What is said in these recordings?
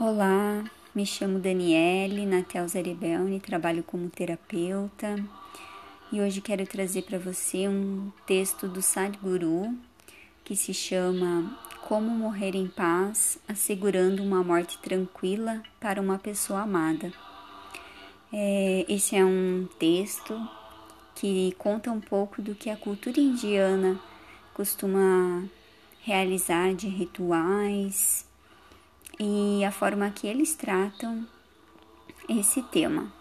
Olá, me chamo Daniele Natel Zerebelni, trabalho como terapeuta e hoje quero trazer para você um texto do Sadhguru que se chama Como Morrer em Paz, Assegurando uma Morte Tranquila para uma Pessoa Amada. É, esse é um texto que conta um pouco do que a cultura indiana costuma realizar de rituais e a forma que eles tratam esse tema.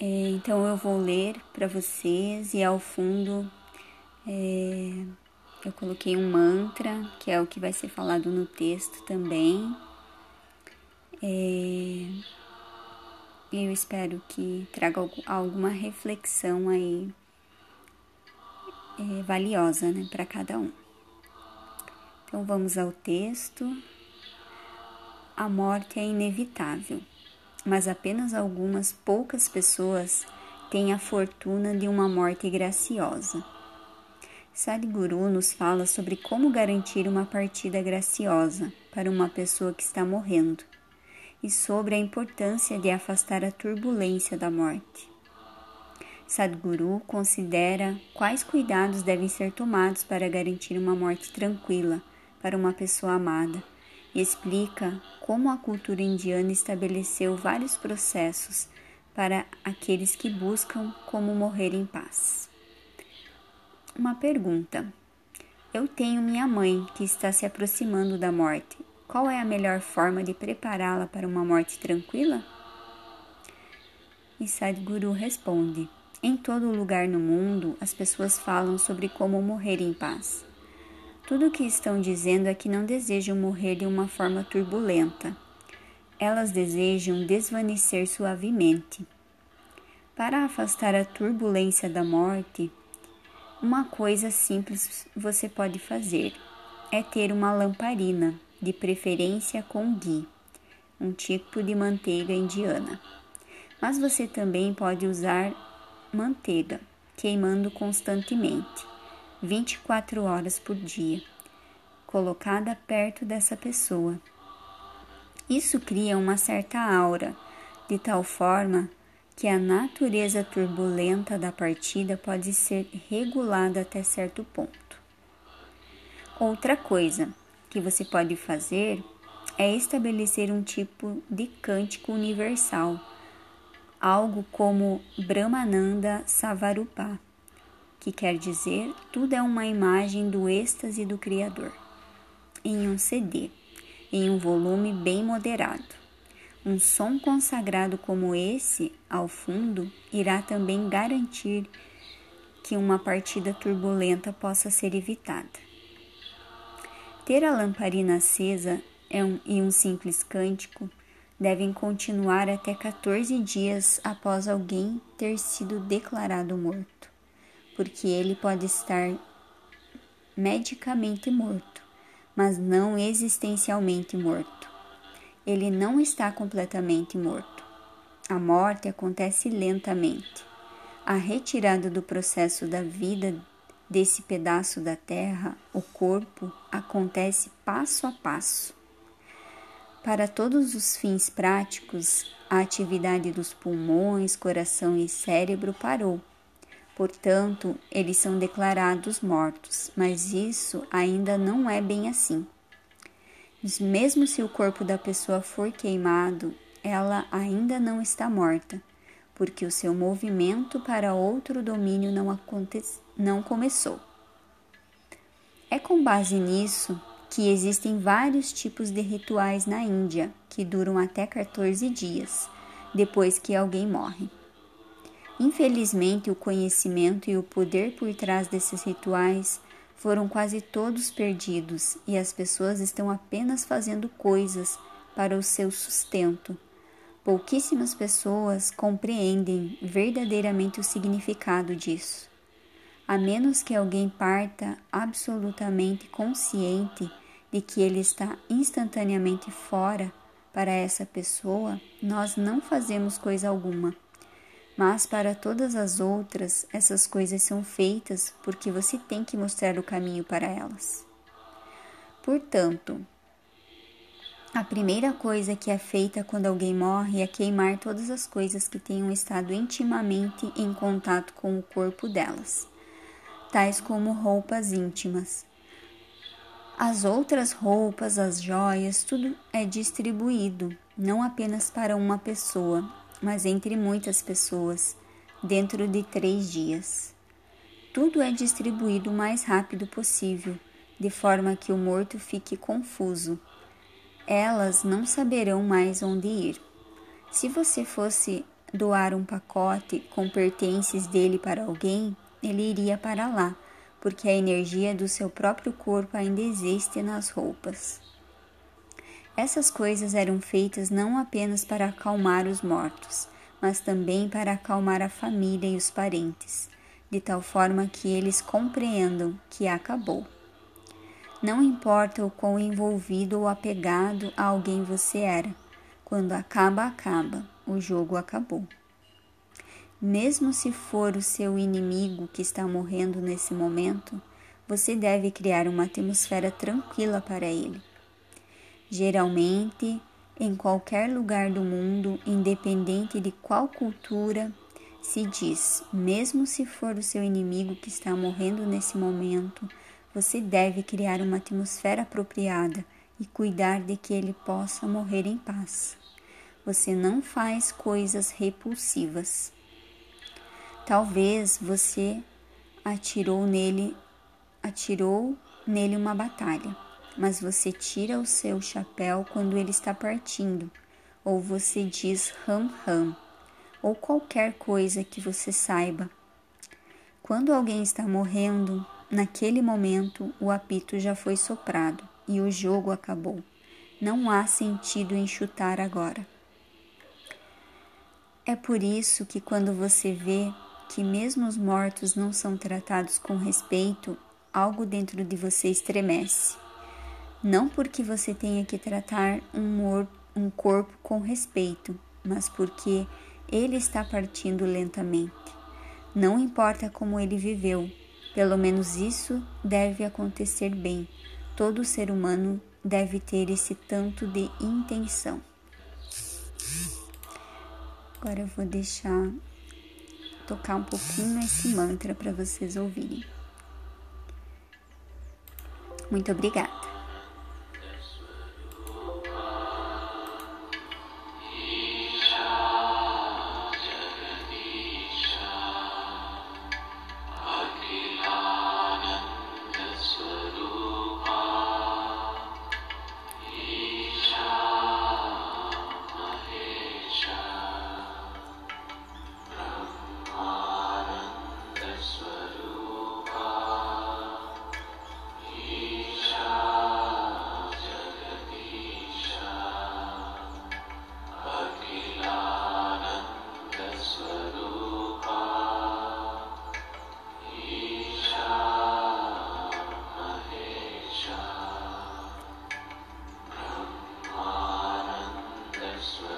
É, então eu vou ler para vocês e ao fundo é, eu coloquei um mantra, que é o que vai ser falado no texto também. É, eu espero que traga alguma reflexão aí é, valiosa né, para cada um. Então vamos ao texto. A morte é inevitável, mas apenas algumas poucas pessoas têm a fortuna de uma morte graciosa. Sadhguru nos fala sobre como garantir uma partida graciosa para uma pessoa que está morrendo e sobre a importância de afastar a turbulência da morte. Sadhguru considera quais cuidados devem ser tomados para garantir uma morte tranquila para uma pessoa amada explica como a cultura indiana estabeleceu vários processos para aqueles que buscam como morrer em paz. Uma pergunta. Eu tenho minha mãe que está se aproximando da morte. Qual é a melhor forma de prepará-la para uma morte tranquila? E Sadhguru responde: Em todo lugar no mundo, as pessoas falam sobre como morrer em paz. Tudo o que estão dizendo é que não desejam morrer de uma forma turbulenta. Elas desejam desvanecer suavemente. Para afastar a turbulência da morte, uma coisa simples você pode fazer é ter uma lamparina, de preferência com ghee, um tipo de manteiga indiana. Mas você também pode usar manteiga, queimando constantemente. 24 horas por dia, colocada perto dessa pessoa. Isso cria uma certa aura, de tal forma que a natureza turbulenta da partida pode ser regulada até certo ponto. Outra coisa que você pode fazer é estabelecer um tipo de cântico universal, algo como Brahmananda Savarupa que quer dizer tudo é uma imagem do êxtase do Criador, em um CD, em um volume bem moderado. Um som consagrado como esse, ao fundo, irá também garantir que uma partida turbulenta possa ser evitada. Ter a lamparina acesa é um, e um simples cântico devem continuar até 14 dias após alguém ter sido declarado morto porque ele pode estar medicamente morto, mas não existencialmente morto. Ele não está completamente morto. A morte acontece lentamente. A retirada do processo da vida desse pedaço da terra, o corpo, acontece passo a passo. Para todos os fins práticos, a atividade dos pulmões, coração e cérebro parou Portanto, eles são declarados mortos, mas isso ainda não é bem assim. Mesmo se o corpo da pessoa for queimado, ela ainda não está morta, porque o seu movimento para outro domínio não, aconte não começou. É com base nisso que existem vários tipos de rituais na Índia que duram até 14 dias depois que alguém morre. Infelizmente, o conhecimento e o poder por trás desses rituais foram quase todos perdidos e as pessoas estão apenas fazendo coisas para o seu sustento. Pouquíssimas pessoas compreendem verdadeiramente o significado disso. A menos que alguém parta absolutamente consciente de que ele está instantaneamente fora para essa pessoa, nós não fazemos coisa alguma. Mas para todas as outras, essas coisas são feitas porque você tem que mostrar o caminho para elas. Portanto, A primeira coisa que é feita quando alguém morre é queimar todas as coisas que tenham estado intimamente em contato com o corpo delas, tais como roupas íntimas. As outras roupas, as joias, tudo é distribuído, não apenas para uma pessoa, mas entre muitas pessoas, dentro de três dias. Tudo é distribuído o mais rápido possível, de forma que o morto fique confuso elas não saberão mais onde ir. Se você fosse doar um pacote com pertences dele para alguém, ele iria para lá, porque a energia do seu próprio corpo ainda existe nas roupas. Essas coisas eram feitas não apenas para acalmar os mortos, mas também para acalmar a família e os parentes, de tal forma que eles compreendam que acabou. Não importa o quão envolvido ou apegado a alguém você era, quando acaba, acaba, o jogo acabou. Mesmo se for o seu inimigo que está morrendo nesse momento, você deve criar uma atmosfera tranquila para ele. Geralmente, em qualquer lugar do mundo, independente de qual cultura, se diz: mesmo se for o seu inimigo que está morrendo nesse momento, você deve criar uma atmosfera apropriada e cuidar de que ele possa morrer em paz. Você não faz coisas repulsivas. Talvez você atirou nele, atirou nele uma batalha, mas você tira o seu chapéu quando ele está partindo, ou você diz ram ram, ou qualquer coisa que você saiba. Quando alguém está morrendo, Naquele momento, o apito já foi soprado e o jogo acabou. Não há sentido em chutar agora. É por isso que, quando você vê que mesmo os mortos não são tratados com respeito, algo dentro de você estremece. Não porque você tenha que tratar um, um corpo com respeito, mas porque ele está partindo lentamente. Não importa como ele viveu, pelo menos isso deve acontecer bem. Todo ser humano deve ter esse tanto de intenção. Agora eu vou deixar tocar um pouquinho esse mantra para vocês ouvirem. Muito obrigada. is